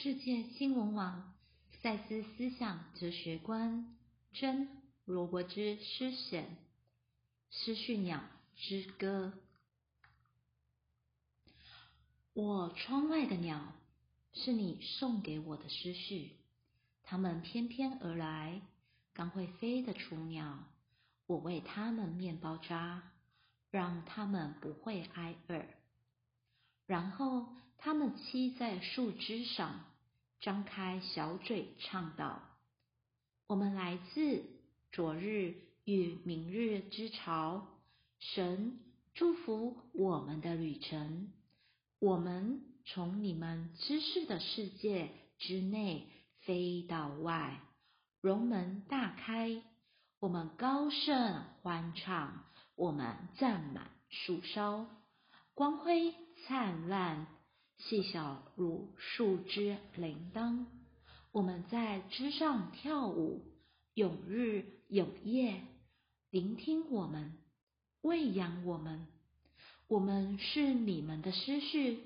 世界新闻网赛斯思想哲学观真罗伯兹诗选《失序鸟之歌》。我窗外的鸟，是你送给我的思绪。它们翩翩而来，刚会飞的雏鸟，我为它们面包渣，让它们不会挨饿。然后它们栖在树枝上。张开小嘴唱道：“我们来自昨日与明日之潮，神祝福我们的旅程。我们从你们知识的世界之内飞到外，容门大开。我们高盛欢唱，我们占满树梢，光辉灿烂。”细小如树枝铃铛，我们在枝上跳舞，永日永夜，聆听我们，喂养我们。我们是你们的思绪，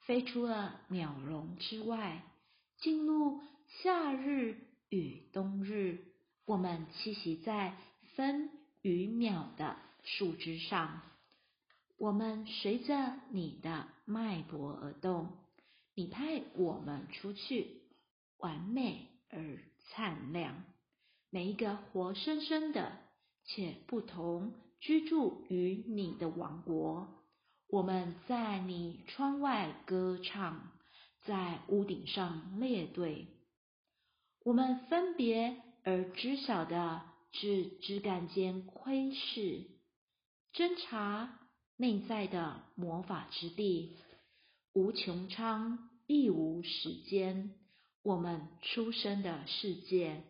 飞出了鸟笼之外，进入夏日与冬日。我们栖息在分与秒的树枝上。我们随着你的脉搏而动，你派我们出去，完美而灿亮。每一个活生生的且不同居住于你的王国，我们在你窗外歌唱，在屋顶上列队。我们分别而知晓的是枝干间窥视、侦查。内在的魔法之地，无穷苍，亦无时间。我们出生的世界，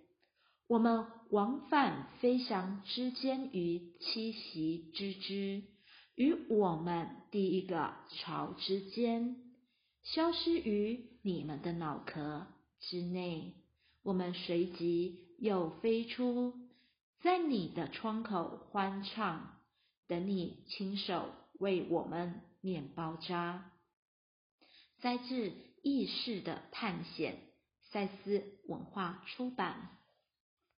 我们往返飞翔之间与栖息之之，与我们第一个巢之间，消失于你们的脑壳之内。我们随即又飞出，在你的窗口欢唱。等你亲手为我们面包渣。摘自《意识的探险》，赛斯文化出版。